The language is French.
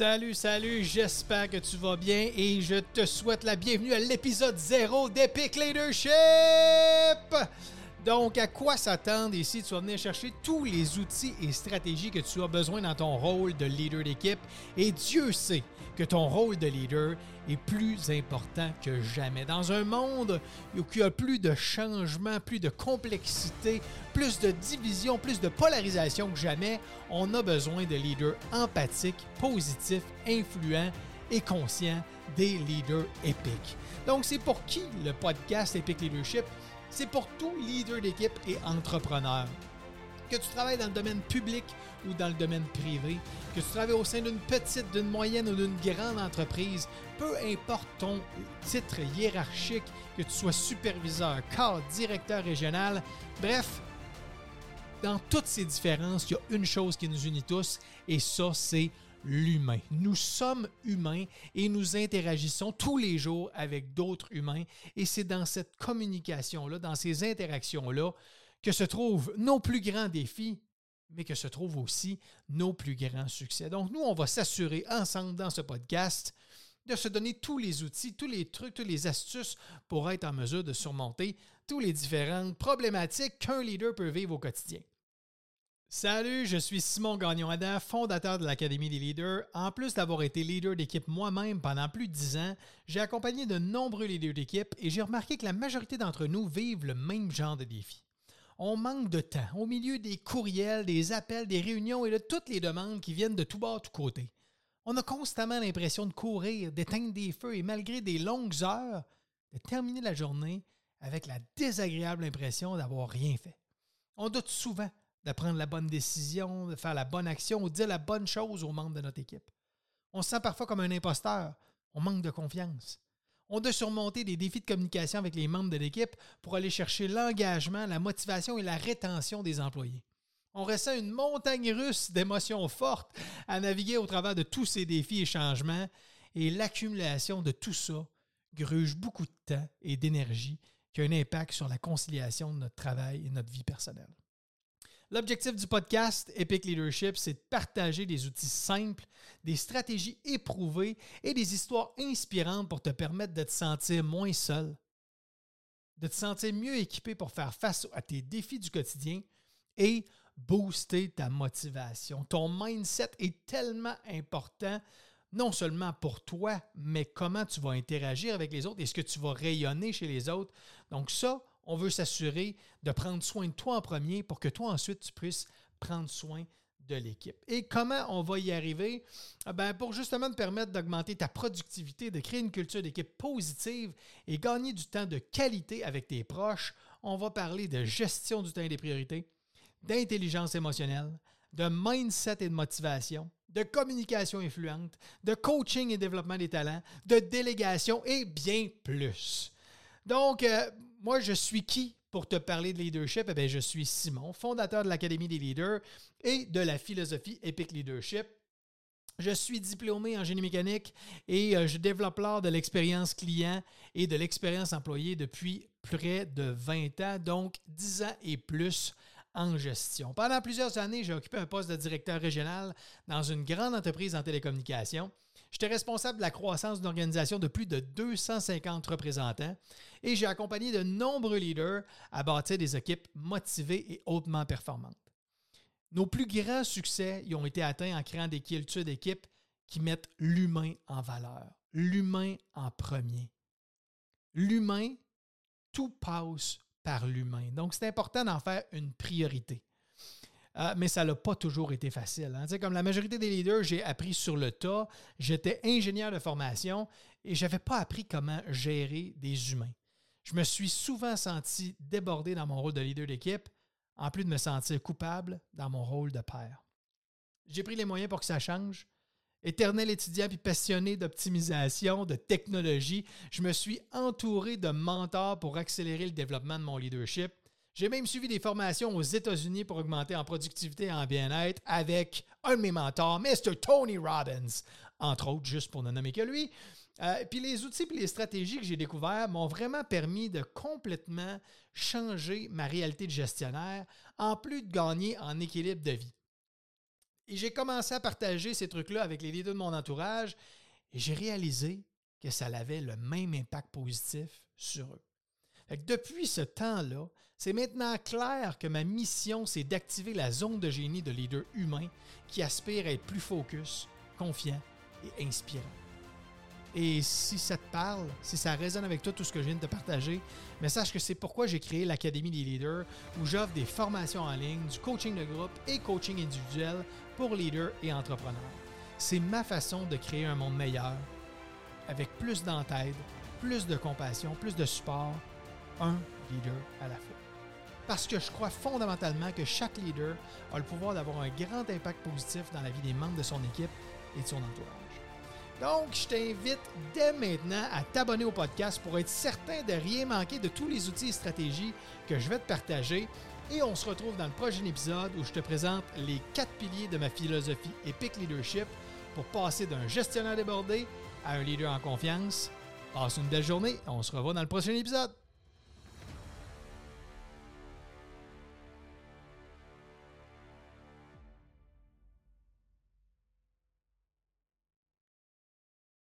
Salut, salut, j'espère que tu vas bien et je te souhaite la bienvenue à l'épisode 0 d'Epic Leadership! Donc, à quoi s'attendre ici? Tu vas venir chercher tous les outils et stratégies que tu as besoin dans ton rôle de leader d'équipe. Et Dieu sait que ton rôle de leader est plus important que jamais. Dans un monde où il y a plus de changements, plus de complexité, plus de division, plus de polarisation que jamais, on a besoin de leaders empathiques, positifs, influents et conscients des leaders épiques. Donc, c'est pour qui le podcast Epic Leadership? C'est pour tout leader d'équipe et entrepreneur. Que tu travailles dans le domaine public ou dans le domaine privé, que tu travailles au sein d'une petite, d'une moyenne ou d'une grande entreprise, peu importe ton titre hiérarchique, que tu sois superviseur, cadre, directeur régional, bref, dans toutes ces différences, il y a une chose qui nous unit tous et ça, c'est l'humain. Nous sommes humains et nous interagissons tous les jours avec d'autres humains et c'est dans cette communication-là, dans ces interactions-là, que se trouvent nos plus grands défis, mais que se trouvent aussi nos plus grands succès. Donc nous, on va s'assurer ensemble dans ce podcast de se donner tous les outils, tous les trucs, toutes les astuces pour être en mesure de surmonter toutes les différentes problématiques qu'un leader peut vivre au quotidien. Salut, je suis Simon Gagnon-Ada, fondateur de l'Académie des leaders. En plus d'avoir été leader d'équipe moi-même pendant plus de dix ans, j'ai accompagné de nombreux leaders d'équipe et j'ai remarqué que la majorité d'entre nous vivent le même genre de défi. On manque de temps au milieu des courriels, des appels, des réunions et de toutes les demandes qui viennent de tout bas, tout côté. On a constamment l'impression de courir, d'éteindre des feux et malgré des longues heures, de terminer la journée avec la désagréable impression d'avoir rien fait. On doute souvent de prendre la bonne décision, de faire la bonne action ou de dire la bonne chose aux membres de notre équipe. On se sent parfois comme un imposteur. On manque de confiance. On doit surmonter des défis de communication avec les membres de l'équipe pour aller chercher l'engagement, la motivation et la rétention des employés. On ressent une montagne russe d'émotions fortes à naviguer au travers de tous ces défis et changements, et l'accumulation de tout ça gruge beaucoup de temps et d'énergie qui a un impact sur la conciliation de notre travail et notre vie personnelle. L'objectif du podcast Epic Leadership, c'est de partager des outils simples, des stratégies éprouvées et des histoires inspirantes pour te permettre de te sentir moins seul, de te sentir mieux équipé pour faire face à tes défis du quotidien et booster ta motivation. Ton mindset est tellement important, non seulement pour toi, mais comment tu vas interagir avec les autres. Est-ce que tu vas rayonner chez les autres? Donc ça, on veut s'assurer de prendre soin de toi en premier pour que toi ensuite tu puisses prendre soin de l'équipe. Et comment on va y arriver? Ah ben, pour justement te permettre d'augmenter ta productivité, de créer une culture d'équipe positive et gagner du temps de qualité avec tes proches, on va parler de gestion du temps et des priorités, d'intelligence émotionnelle, de mindset et de motivation, de communication influente, de coaching et développement des talents, de délégation et bien plus. Donc, euh, moi, je suis qui pour te parler de leadership? Eh bien, je suis Simon, fondateur de l'Académie des leaders et de la philosophie Epic Leadership. Je suis diplômé en génie mécanique et euh, je développe l'art de l'expérience client et de l'expérience employée depuis près de 20 ans, donc 10 ans et plus en gestion. Pendant plusieurs années, j'ai occupé un poste de directeur régional dans une grande entreprise en télécommunications. J'étais responsable de la croissance d'une organisation de plus de 250 représentants et j'ai accompagné de nombreux leaders à bâtir des équipes motivées et hautement performantes. Nos plus grands succès y ont été atteints en créant des cultures d'équipe qui mettent l'humain en valeur, l'humain en premier. L'humain, tout passe par l'humain. Donc, c'est important d'en faire une priorité. Euh, mais ça n'a pas toujours été facile. Hein. Comme la majorité des leaders, j'ai appris sur le tas. J'étais ingénieur de formation et je n'avais pas appris comment gérer des humains. Je me suis souvent senti débordé dans mon rôle de leader d'équipe, en plus de me sentir coupable dans mon rôle de père. J'ai pris les moyens pour que ça change. Éternel étudiant puis passionné d'optimisation, de technologie, je me suis entouré de mentors pour accélérer le développement de mon leadership. J'ai même suivi des formations aux États-Unis pour augmenter en productivité et en bien-être avec un de mes mentors, Mr. Tony Robbins, entre autres, juste pour ne nommer que lui. Euh, puis les outils et les stratégies que j'ai découverts m'ont vraiment permis de complètement changer ma réalité de gestionnaire, en plus de gagner en équilibre de vie. Et j'ai commencé à partager ces trucs-là avec les leaders de mon entourage et j'ai réalisé que ça avait le même impact positif sur eux. Depuis ce temps-là, c'est maintenant clair que ma mission, c'est d'activer la zone de génie de leader humain qui aspire à être plus focus, confiant et inspirant. Et si ça te parle, si ça résonne avec toi tout ce que je viens de te partager, mais sache que c'est pourquoi j'ai créé l'Académie des leaders où j'offre des formations en ligne, du coaching de groupe et coaching individuel pour leaders et entrepreneurs. C'est ma façon de créer un monde meilleur avec plus d'entraide, plus de compassion, plus de support, un leader à la fois. Parce que je crois fondamentalement que chaque leader a le pouvoir d'avoir un grand impact positif dans la vie des membres de son équipe et de son entourage. Donc, je t'invite dès maintenant à t'abonner au podcast pour être certain de rien manquer de tous les outils et stratégies que je vais te partager. Et on se retrouve dans le prochain épisode où je te présente les quatre piliers de ma philosophie Epic Leadership pour passer d'un gestionnaire débordé à un leader en confiance. Passe une belle journée. On se revoit dans le prochain épisode.